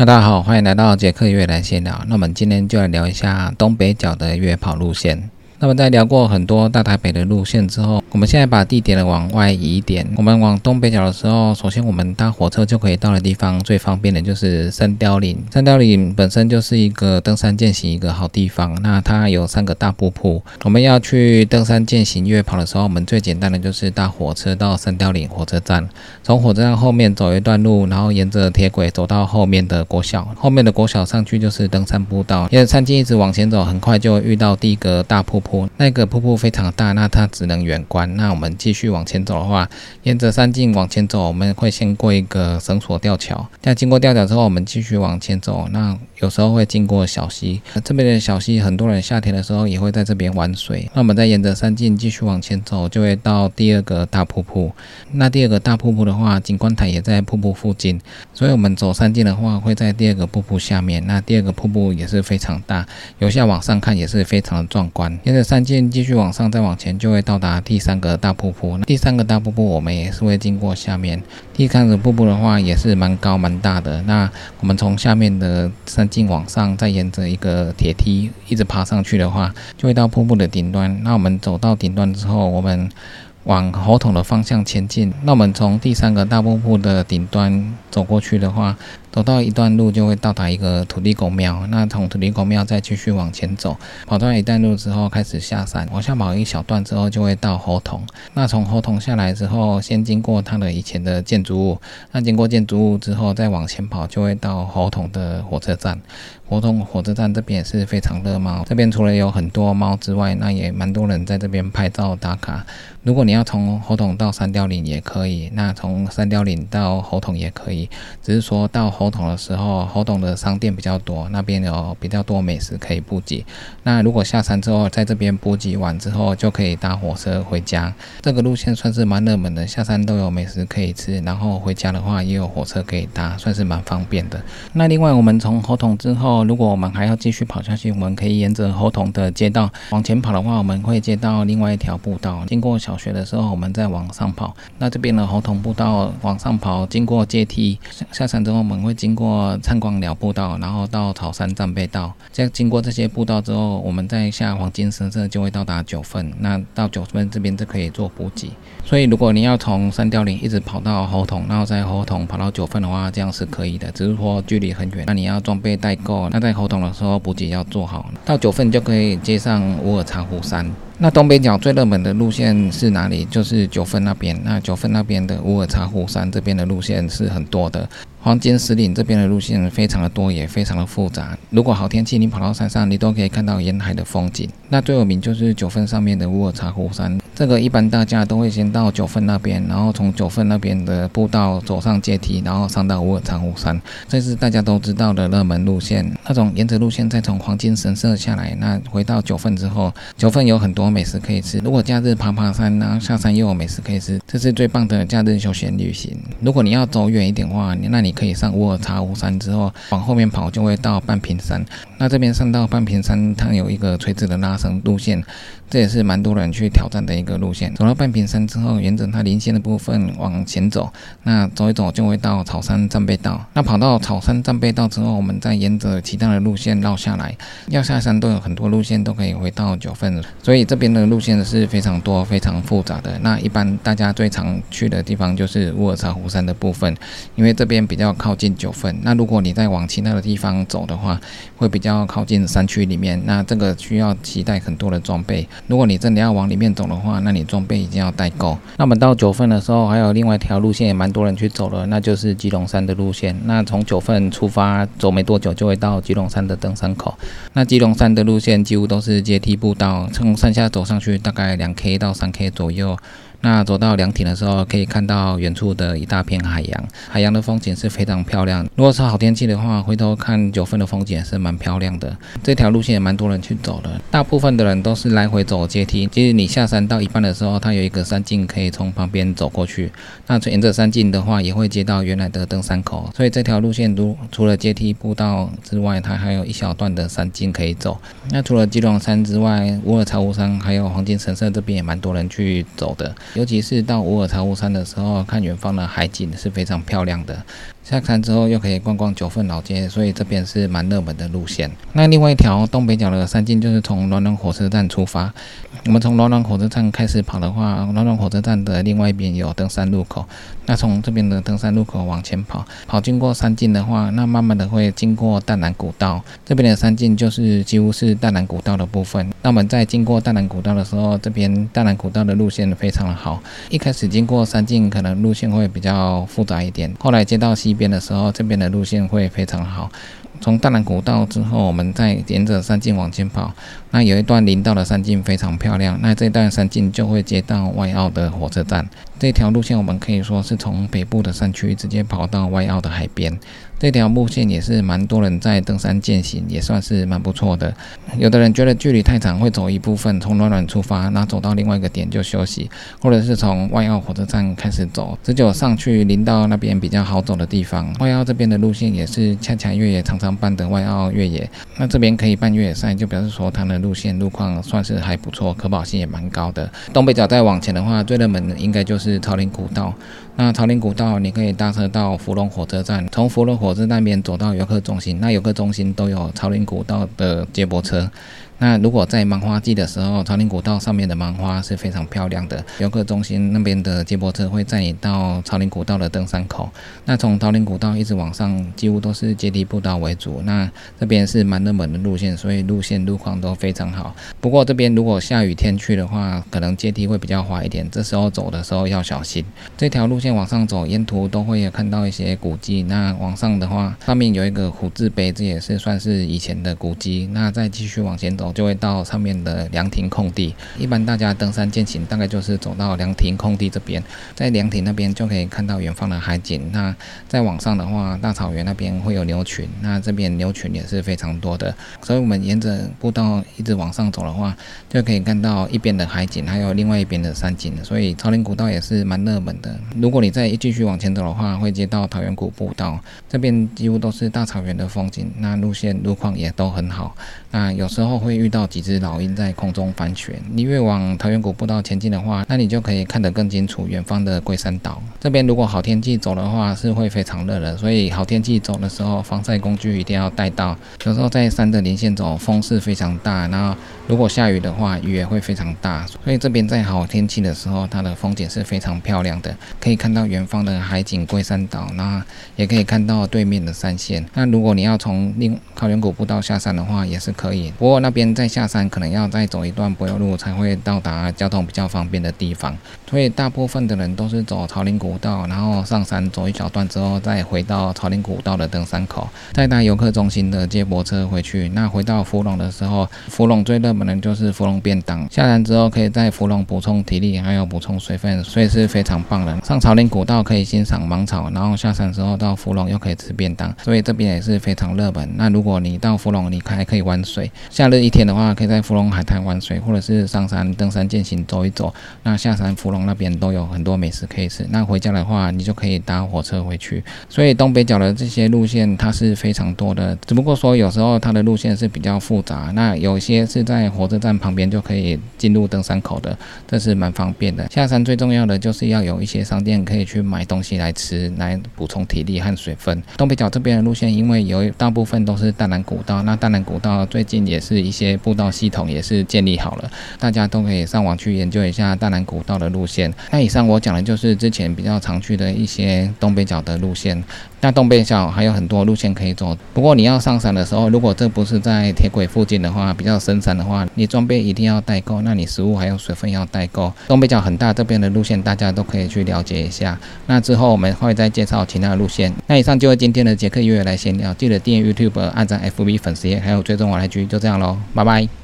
大家好，欢迎来到杰克越来闲聊。那我们今天就来聊一下东北角的越跑路线。那么在聊过很多大台北的路线之后，我们现在把地点呢往外移一点。我们往东北角的时候，首先我们搭火车就可以到的地方，最方便的就是三雕岭。三雕岭本身就是一个登山健行一个好地方。那它有三个大瀑布。我们要去登山健行越跑的时候，我们最简单的就是搭火车到三雕岭火车站，从火车站后面走一段路，然后沿着铁轨走到后面的国小。后面的国小上去就是登山步道，沿着山径一直往前走，很快就遇到第一个大瀑布。那个瀑布非常大，那它只能远观。那我们继续往前走的话，沿着山径往前走，我们会先过一个绳索吊桥。那经过吊桥之后，我们继续往前走。那有时候会经过小溪，这边的小溪很多人夏天的时候也会在这边玩水。那我们再沿着山径继续往前走，就会到第二个大瀑布。那第二个大瀑布的话，景观台也在瀑布附近，所以我们走山径的话，会在第二个瀑布下面。那第二个瀑布也是非常大，由下往上看也是非常的壮观。沿着山径继续往上，再往前就会到达第三个大瀑布。第三个大瀑布我们也是会经过下面。第三个瀑布的话也是蛮高蛮大的。那我们从下面的山径往上，再沿着一个铁梯一直爬上去的话，就会到瀑布的顶端。那我们走到顶端之后，我们往火桶的方向前进。那我们从第三个大瀑布的顶端走过去的话，走到一段路就会到达一个土地公庙，那从土地公庙再继续往前走，跑到一段路之后开始下山，往下跑一小段之后就会到猴桶。那从猴桶下来之后，先经过它的以前的建筑物，那经过建筑物之后再往前跑就会到猴桶的火车站。猴桶火车站这边也是非常热闹，这边除了有很多猫之外，那也蛮多人在这边拍照打卡。如果你要从猴桶到三雕岭也可以，那从三雕岭到猴桶也可以，只是说到。猴桶的时候，猴桶的商店比较多，那边有比较多美食可以补给。那如果下山之后，在这边补给完之后，就可以搭火车回家。这个路线算是蛮热门的，下山都有美食可以吃，然后回家的话也有火车可以搭，算是蛮方便的。那另外，我们从猴桶之后，如果我们还要继续跑下去，我们可以沿着猴桶的街道往前跑的话，我们会接到另外一条步道。经过小学的时候，我们再往上跑。那这边的猴桶步道往上跑，经过阶梯下山之后，我们会。会经过灿光鸟步道，然后到草山战备道。在经过这些步道之后，我们再下黄金神社就会到达九份。那到九份这边就可以做补给。所以如果你要从三雕岭一直跑到猴桶，然后在猴桶跑到九份的话，这样是可以的。只是说距离很远，那你要装备带够。那在猴桶的时候补给要做好，到九份就可以接上乌尔茶湖山。那东北角最热门的路线是哪里？就是九份那边。那九份那边的乌尔茶湖山这边的路线是很多的。黄金石岭这边的路线非常的多，也非常的复杂。如果好天气，你跑到山上，你都可以看到沿海的风景。那最有名就是九份上面的乌尔茶湖山。这个一般大家都会先到九份那边，然后从九份那边的步道走上阶梯，然后上到乌尔茶湖山。这是大家都知道的热门路线。那种沿着路线再从黄金神社下来，那回到九份之后，九份有很多美食可以吃。如果假日爬爬山，然后下山又有美食可以吃，这是最棒的假日休闲旅行。如果你要走远一点的话，那你。可以上乌尔茶湖山之后，往后面跑就会到半屏山。那这边上到半屏山，它有一个垂直的拉绳路线。这也是蛮多人去挑战的一个路线。走到半屏山之后，沿着它零线的部分往前走，那走一走就会到草山战备道。那跑到草山战备道之后，我们再沿着其他的路线绕下来，要下山都有很多路线都可以回到九份。所以这边的路线是非常多、非常复杂的。那一般大家最常去的地方就是乌尔察湖山的部分，因为这边比较靠近九份。那如果你再往其他的地方走的话，会比较靠近山区里面。那这个需要携带很多的装备。如果你真的要往里面走的话，那你装备一定要带够。那我们到九份的时候，还有另外一条路线也蛮多人去走的，那就是基隆山的路线。那从九份出发，走没多久就会到基隆山的登山口。那基隆山的路线几乎都是阶梯步道，从山下走上去大概两 K 到三 K 左右。那走到凉亭的时候，可以看到远处的一大片海洋，海洋的风景是非常漂亮。如果是好天气的话，回头看九份的风景也是蛮漂亮的。这条路线也蛮多人去走的，大部分的人都是来回走阶梯。其实你下山到一半的时候，它有一个山径可以从旁边走过去。那沿着山径的话，也会接到原来的登山口。所以这条路线如除了阶梯步道之外，它还有一小段的山径可以走。那除了基隆山之外，乌尔茶湖山还有黄金神社这边也蛮多人去走的。尤其是到乌尔察乌山的时候，看远方的海景是非常漂亮的。下山之后又可以逛逛九份老街，所以这边是蛮热门的路线。那另外一条东北角的山径就是从暖暖火车站出发，我们从暖暖火车站开始跑的话，暖暖火车站的另外一边有登山路口，那从这边的登山路口往前跑，跑经过山径的话，那慢慢的会经过淡南古道，这边的山径就是几乎是淡南古道的部分。那我们在经过淡南古道的时候，这边淡南古道的路线非常的，好。一开始经过山径可能路线会比较复杂一点，后来接到西边的时候，这边的路线会非常好。从大南古道之后，我们再沿着山径往前跑，那有一段林道的山径非常漂亮。那这段山径就会接到外澳的火车站。这条路线我们可以说是从北部的山区直接跑到外澳的海边。这条路线也是蛮多人在登山践行，也算是蛮不错的。有的人觉得距离太长，会走一部分从暖暖出发，然后走到另外一个点就休息，或者是从外澳火车站开始走，只有上去林道那边比较好走的地方。外澳这边的路线也是恰恰越野常常办的外澳越野，那这边可以办越野赛，就表示说它的路线路况算是还不错，可保性也蛮高的。东北角再往前的话，最热门的应该就是朝林古道。那朝林古道，你可以搭车到芙蓉火车站，从芙蓉火车站那边走到游客中心。那游客中心都有朝林古道的接驳车。那如果在芒花季的时候，朝林古道上面的芒花是非常漂亮的。游客中心那边的接驳车会载你到朝林古道的登山口。那从朝林古道一直往上，几乎都是阶梯步道为主。那这边是蛮热门的路线，所以路线路况都非常好。不过这边如果下雨天去的话，可能阶梯会比较滑一点，这时候走的时候要小心。这条路线往上走，沿途都会有看到一些古迹。那往上的话，上面有一个虎字碑，这也是算是以前的古迹。那再继续往前走。就会到上面的凉亭空地。一般大家登山健行，大概就是走到凉亭空地这边，在凉亭那边就可以看到远方的海景。那再往上的话，大草原那边会有牛群，那这边牛群也是非常多的。所以我们沿着步道一直往上走的话，就可以看到一边的海景，还有另外一边的山景。所以朝林古道也是蛮热门的。如果你再继续往前走的话，会接到桃源谷步道，这边几乎都是大草原的风景，那路线路况也都很好。那有时候会。遇到几只老鹰在空中翻旋，你越往桃源谷步道前进的话，那你就可以看得更清楚远方的龟山岛。这边如果好天气走的话，是会非常热的，所以好天气走的时候，防晒工具一定要带到。有时候在山的连线走，风是非常大，然后如果下雨的话，雨也会非常大。所以这边在好天气的时候，它的风景是非常漂亮的，可以看到远方的海景龟山岛，那也可以看到对面的山线。那如果你要从另桃源谷步道下山的话，也是可以，不过那边。再下山可能要再走一段柏油路才会到达交通比较方便的地方，所以大部分的人都是走朝林古道，然后上山走一小段之后，再回到朝林古道的登山口，再搭游客中心的接驳车回去。那回到芙蓉的时候，芙蓉最热可能就是芙蓉便当，下山之后可以在芙蓉补充体力，还有补充水分，所以是非常棒的。上朝林古道可以欣赏芒草，然后下山之后到芙蓉又可以吃便当，所以这边也是非常热门。那如果你到芙蓉，你还可以玩水，夏日一天。的话，可以在芙蓉海滩玩水，或者是上山登山健行走一走。那下山芙蓉那边都有很多美食可以吃。那回家的话，你就可以搭火车回去。所以东北角的这些路线它是非常多的，只不过说有时候它的路线是比较复杂。那有些是在火车站旁边就可以进入登山口的，这是蛮方便的。下山最重要的就是要有一些商店可以去买东西来吃，来补充体力和水分。东北角这边的路线，因为有大部分都是大南古道，那大南古道最近也是一些。步道系统也是建立好了，大家都可以上网去研究一下大南古道的路线。那以上我讲的就是之前比较常去的一些东北角的路线。那东北角还有很多路线可以走，不过你要上山的时候，如果这不是在铁轨附近的话，比较深山的话，你装备一定要带够，那你食物还有水分要带够。东北角很大，这边的路线大家都可以去了解一下。那之后我们会再介绍其他的路线。那以上就是今天的杰克约约来闲聊，记得订阅 YouTube、按赞 FB 粉丝页，还有追踪我来居就这样喽，拜拜。